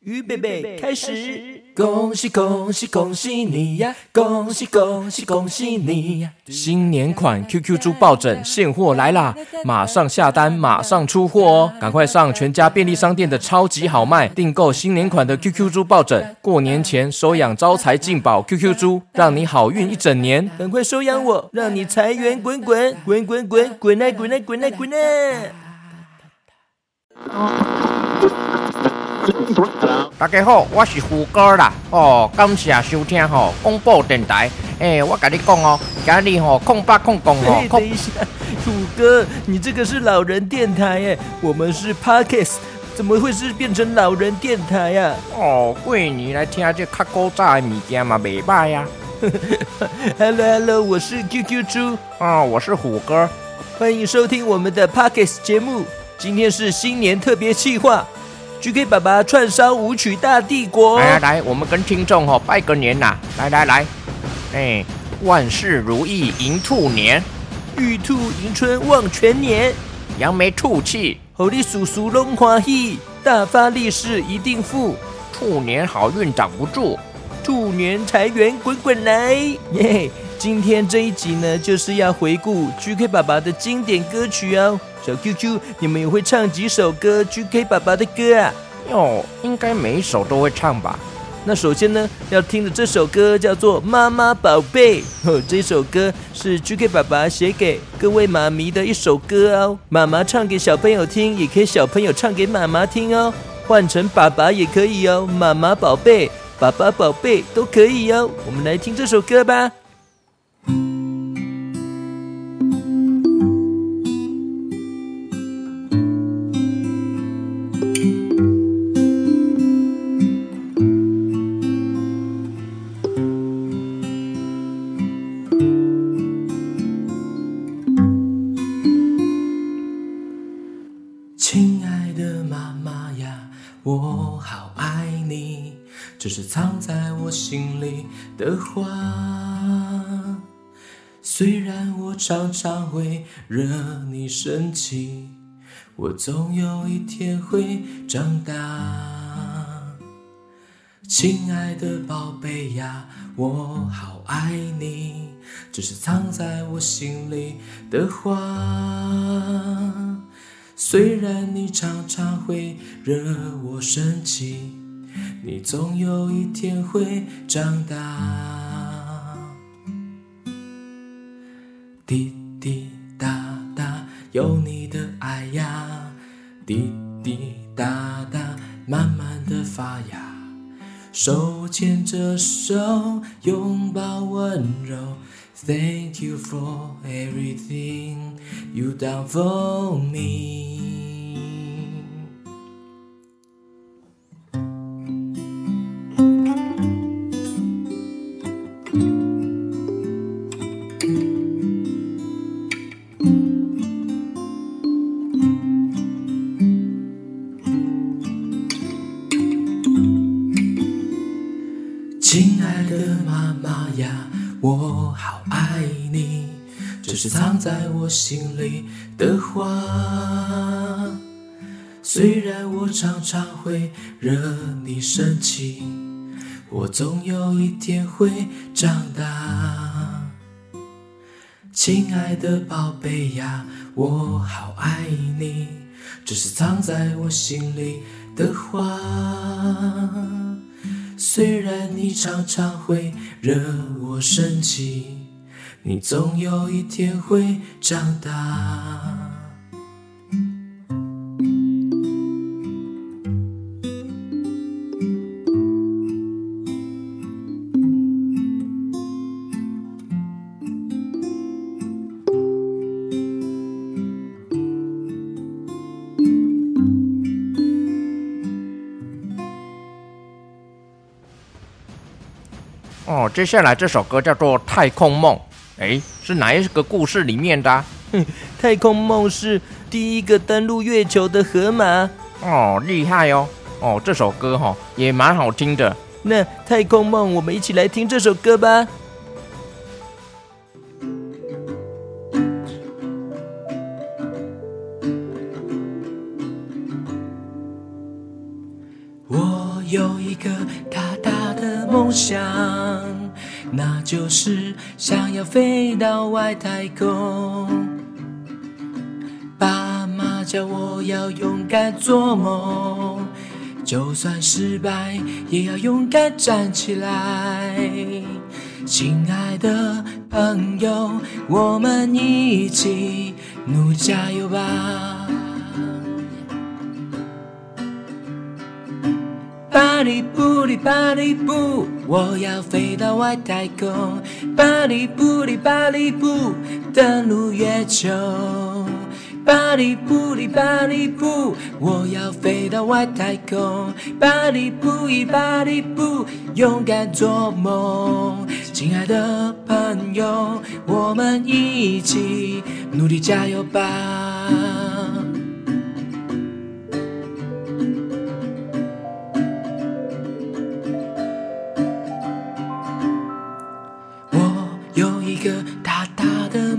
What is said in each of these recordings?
预备备，开始！恭喜恭喜恭喜你呀！恭喜恭喜恭喜你呀！新年款 QQ 猪抱枕现货来啦！马上下单，马上出货哦！赶快上全家便利商店的超级好卖，订购新年款的 QQ 猪抱枕。过年前收养招财进宝 QQ 猪，让你好运一整年。赶快收养我，让你财源滚滚滚滚滚滚来滚来滚来滚来！大家好，我是胡歌啦。哦，感谢收听吼广播电台。哎，我跟你讲哦，今日吼空八空讲哦。等一下，胡歌，你这个是老人电台耶，我们是 Podcast，怎么会是变成老人电台呀？哦，过年来听这较古早的物件嘛，袂歹呀。Hello Hello，我是 QQ 猪。啊、哦，我是虎哥，欢迎收听我们的 Podcast 节目。今天是新年特别企划。GK 爸爸串烧舞曲大帝国，来来来，我们跟听众吼拜个年呐！来来来，哎，万事如意迎兔年，玉兔迎春望全年，扬眉吐气，猴里叔叔龙欢喜，大发利市一定富，兔年好运挡不住，兔年财源滚滚来，耶！今天这一集呢，就是要回顾 GK 爸爸的经典歌曲哦。小 QQ，你们也会唱几首歌 GK 爸爸的歌啊？哟，应该每一首都会唱吧？那首先呢，要听的这首歌叫做《妈妈宝贝》哦，这首歌是 GK 爸爸写给各位妈咪的一首歌哦。妈妈唱给小朋友听，也可以小朋友唱给妈妈听哦。换成爸爸也可以哦，妈妈宝贝、爸爸宝贝都可以哦。我们来听这首歌吧。我常常会惹你生气，我总有一天会长大。亲爱的宝贝呀，我好爱你，这是藏在我心里的话。虽然你常常会惹我生气，你总有一天会长大。滴滴答答，有你的爱呀，滴滴答答，慢慢的发芽。手牵着手，拥抱温柔。Thank you for everything you done for me。妈妈呀，我好爱你，这。是藏在我心里的话，虽然我常常会惹你生气，我总有一天会长大。亲爱的宝贝呀，我好爱你，这是藏在我心里的话，虽然你常常会惹我生气。你总有一天会长大。接下来这首歌叫做《太空梦》。哎，是哪一个故事里面的啊？哼，太空梦是第一个登陆月球的河马哦，厉害哦！哦，这首歌哈也蛮好听的。那太空梦，我们一起来听这首歌吧。就是想要飞到外太空。爸妈叫我要勇敢做梦，就算失败也要勇敢站起来。亲爱的朋友，我们一起努力加油吧！巴里布里巴里布，我要飞到外太空。巴里布里巴里布，登陆月球。巴里布里巴里布，我要飞到外太空。巴里布里巴里布，勇敢做梦。亲爱的朋友，我们一起努力加油吧！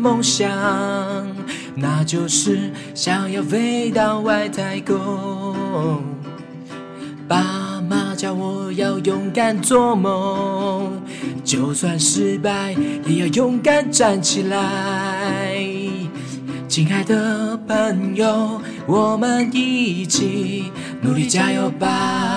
梦想。那就是想要飞到外太空，爸妈叫我要勇敢做梦，就算失败也要勇敢站起来。亲爱的朋友，我们一起努力加油吧！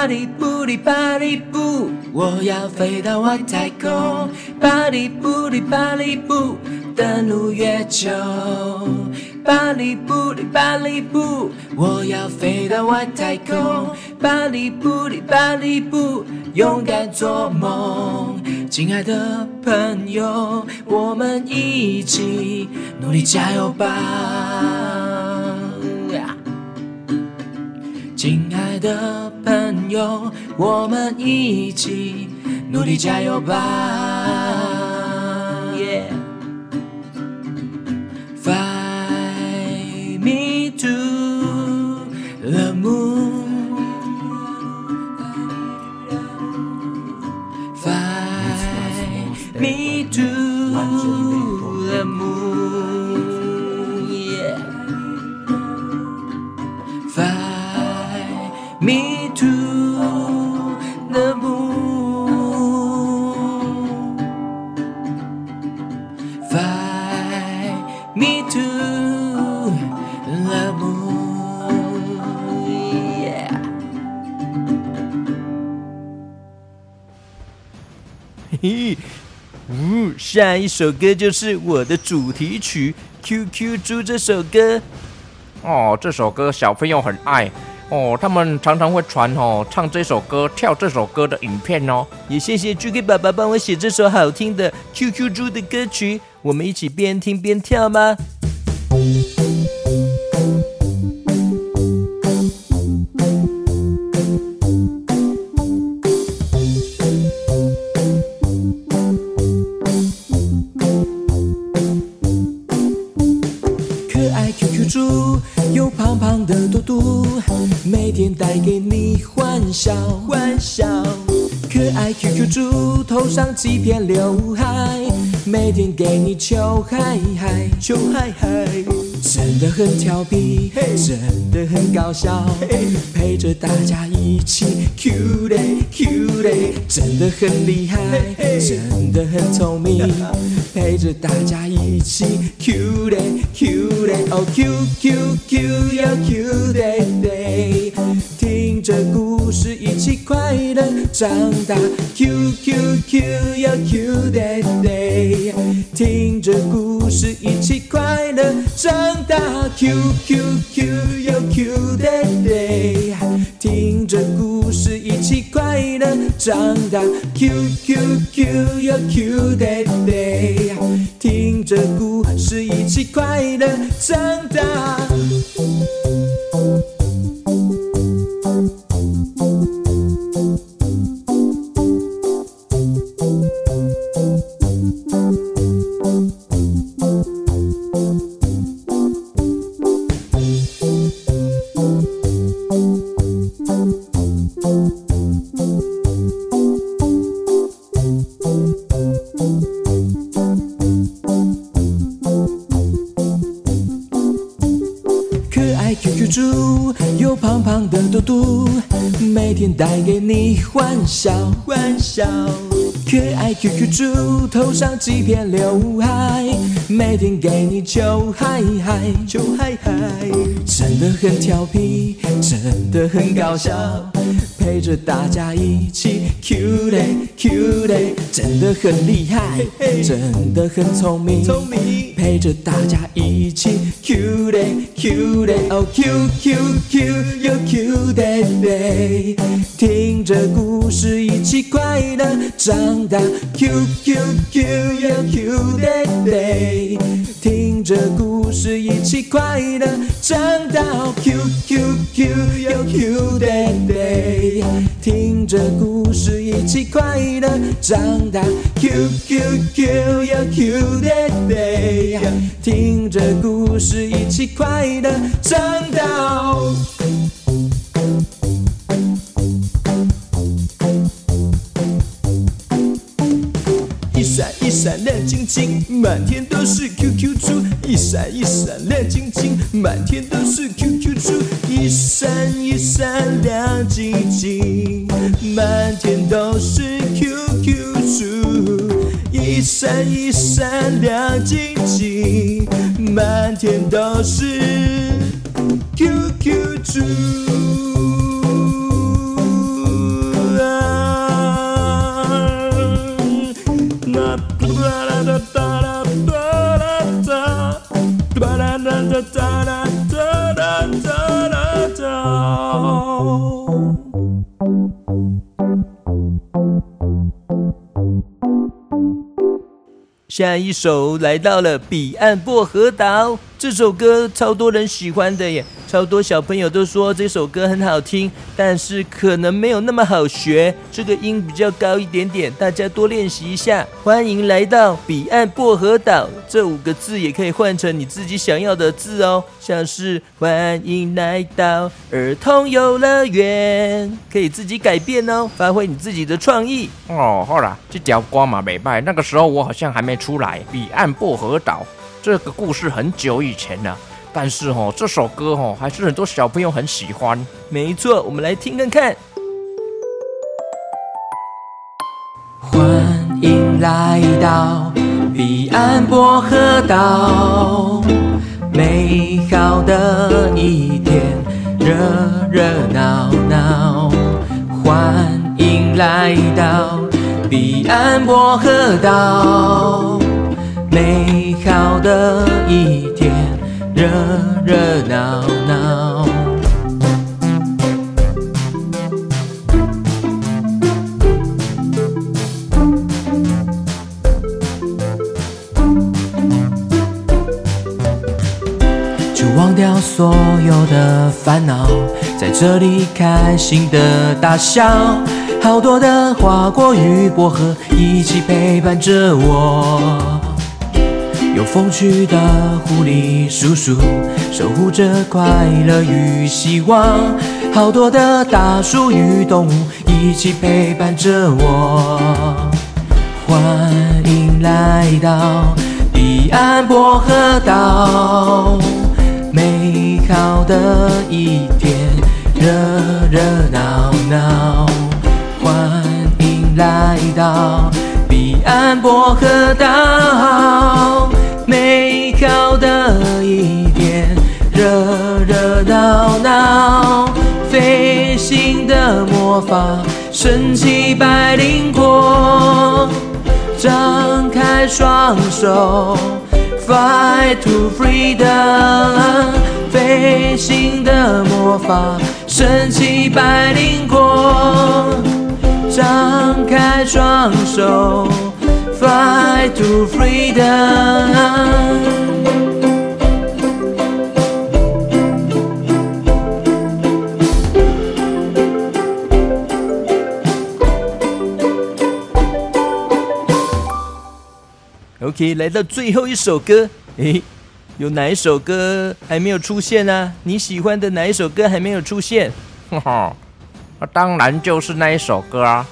巴里布里巴里布。我要飞到外太空，巴里布里巴里布，登陆月球。巴里布里巴里布，我要飞到外太空，巴里布里巴里布，勇敢做梦。亲爱的朋友，我们一起努力加油吧！亲爱的朋友，我们一起努力加油吧。To the moon, yeah. 嘿嘿，呜，下一首歌就是我的主题曲《QQ 猪》这首歌。哦，这首歌小朋友很爱。哦，他们常常会传哦唱这首歌、跳这首歌的影片哦。也谢谢 GK 爸爸帮我写这首好听的 QQ 猪的歌曲，我们一起边听边跳吗？上几片刘海，每天给你求嗨嗨求嗨嗨。真的很调皮，真的很搞笑，陪着大家一起 Q 嘞 Q 嘞，真的很厉害，真的很聪明，陪着大家一起 Q 嘞 Q 嘞，哦 Q Q Q 要 Q 嘞嘞，快乐长大，Q Q Q 要 Q 嘞嘞，听着故事一起快乐长大。Q Q Q 要 Q 爹爹，听着故事一起快乐长大。Q Q Q 要 Q 爹爹，听着故事一起快乐长大。欢笑欢笑。可爱 QQ 猪，头上几片刘海，每天给你求嗨嗨求嗨嗨，真的很调皮，真的很搞笑，陪着大家一起 cute cute，真的很厉害，真的很聪明，聪明，陪着大家一起 cute cute，哦 cute cute cute 又 cute，听着故事一起快乐长。Q Q Q 又 Q day day，听着故事一起快乐长大。Q Q Q 又 Q day day，听着故事一起快乐长大。Q Q Q 又 Q day day，听着故事一起快乐长大。闪亮晶晶，满天都是 QQ 猪。一闪一闪亮晶晶，满天都是 QQ 猪。一闪一闪亮晶晶，满天都是 QQ 猪。一闪一闪亮晶晶，满天都是 QQ 猪。下一首来到了彼岸薄荷岛，这首歌超多人喜欢的耶。超多小朋友都说这首歌很好听，但是可能没有那么好学，这个音比较高一点点，大家多练习一下。欢迎来到彼岸薄荷岛，这五个字也可以换成你自己想要的字哦，像是欢迎来到儿童游乐园，可以自己改变哦，发挥你自己的创意哦。好啦，这条歌嘛没败，那个时候我好像还没出来。彼岸薄荷岛这个故事很久以前了。但是哦，这首歌哦，还是很多小朋友很喜欢。没错，我们来听看看。欢迎来到彼岸薄荷岛，美好的一天，热热闹闹。欢迎来到彼岸薄荷岛，美好的一天。热热闹闹，就忘掉所有的烦恼，在这里开心的大笑。好多的花果与薄荷一起陪伴着我。有风趣的狐狸叔叔守护着快乐与希望，好多的大树与动物一起陪伴着我。欢迎来到彼岸薄荷岛，美好的一天，热热闹闹。欢迎来到彼岸薄荷岛。魔法，神奇百灵果，张开双手，Fly to freedom，飞行的魔法，神奇百灵果，张开双手。Fly to freedom。OK，来到最后一首歌，诶，有哪一首歌还没有出现啊？你喜欢的哪一首歌还没有出现？哈哈，那当然就是那一首歌啊。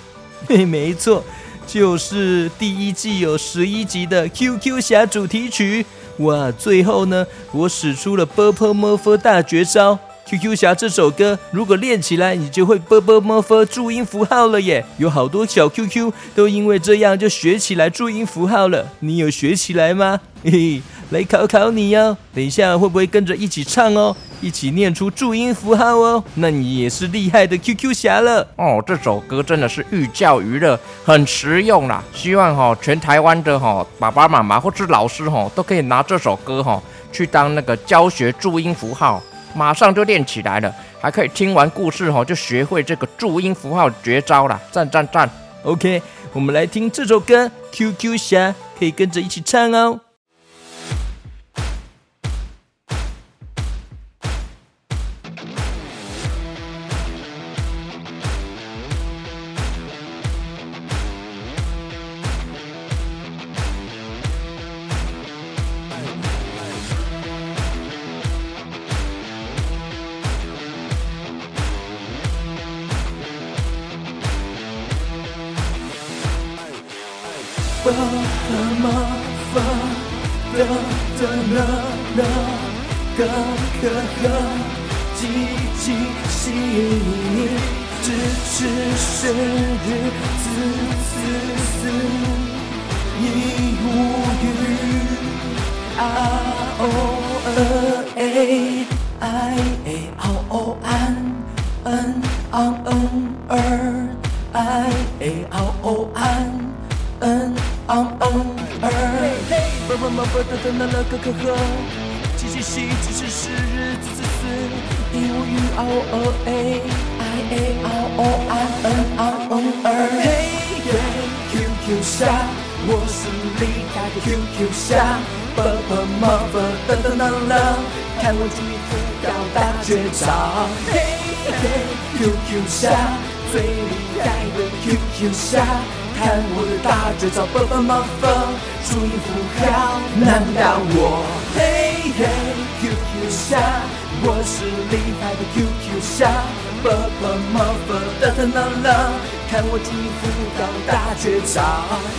嘿，没错。就是第一季有十一集的《QQ 侠》主题曲《哇，最后呢，我使出了波波摩佛大绝招。QQ 侠这首歌，如果练起来，你就会波波摩佛注音符号了耶！有好多小 QQ 都因为这样就学起来注音符号了。你有学起来吗？嘿嘿，来考考你哟！等一下会不会跟着一起唱哦？一起念出注音符号哦？那你也是厉害的 QQ 侠了哦！这首歌真的是寓教于乐，很实用啦。希望哈全台湾的哈爸爸妈妈或是老师哈都可以拿这首歌哈去当那个教学注音符号。马上就练起来了，还可以听完故事后，就学会这个注音符号绝招了，赞赞赞！OK，我们来听这首歌，QQ 侠可以跟着一起唱哦。爸爸妈妈的的啦啦，嘎嘎嘎，叽叽西，支持生日，滋滋滋，一无语，啊哦呃哎，哎哎哦哦安，嗯昂嗯儿，哎哎哦哦安。嗯嗯嗯儿，爸爸妈妈的的那那个可可，七七七七七十日子子子，一无语嗷哦哎，哎哎嗷哦安嗯昂嗯儿，嘿嘿 QQ 侠，我是厉害的 QQ 侠，爸爸妈妈的的那那，看我注音符号大绝招，嘿嘿 QQ 侠，最厉害的 QQ 侠。看我的大绝招，爸爸妈妈注音符号难不倒我。嘿嘿，QQ 侠，我是厉害的 QQ 侠，爸爸妈妈哒哒啦啦，看我注音符号大绝招。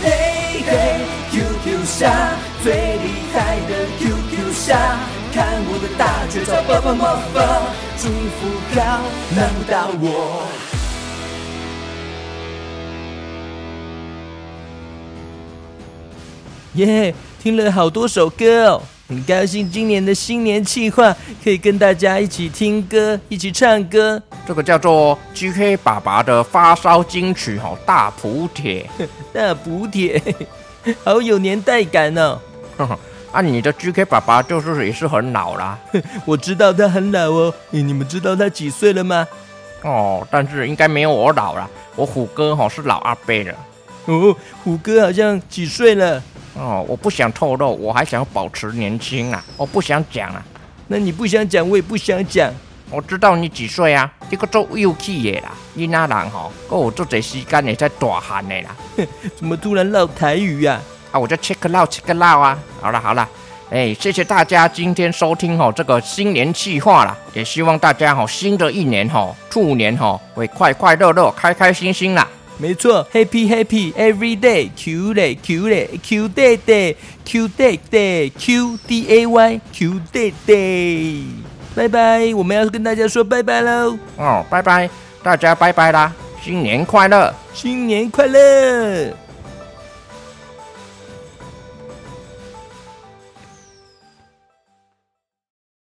嘿嘿，QQ 侠，最厉害的 QQ 侠，看我的大绝招，爸爸妈妈注音符号难倒我。耶，yeah, 听了好多首歌哦，很高兴今年的新年企划可以跟大家一起听歌，一起唱歌。这个叫做 GK 爸爸的发烧金曲哦，《大补铁》，大补铁，好有年代感哦。啊，你的 GK 爸爸就是也是很老啦。我知道他很老哦，你们知道他几岁了吗？哦，但是应该没有我老啦。我虎哥哈是老阿伯了。哦，虎哥好像几岁了？哦，我不想透露，我还想要保持年轻啊！我不想讲啊。那你不想讲，我也不想讲。我知道你几岁啊？这个做幼气的啦，你那人吼，够我做这时间也在大汉的啦。怎么突然唠台语啊？啊，我就 check 个唠 check 个唠啊！好了好了，哎，谢谢大家今天收听吼这个新年企划啦，也希望大家吼新的一年吼兔年吼会快快乐乐、开开心心啦。没错，Happy Happy Every Day，Q day Q day Q day day Q day day Q D A Y Q day day，拜拜，我们要跟大家说拜拜喽。哦，拜拜，大家拜拜啦，新年快乐，新年快乐。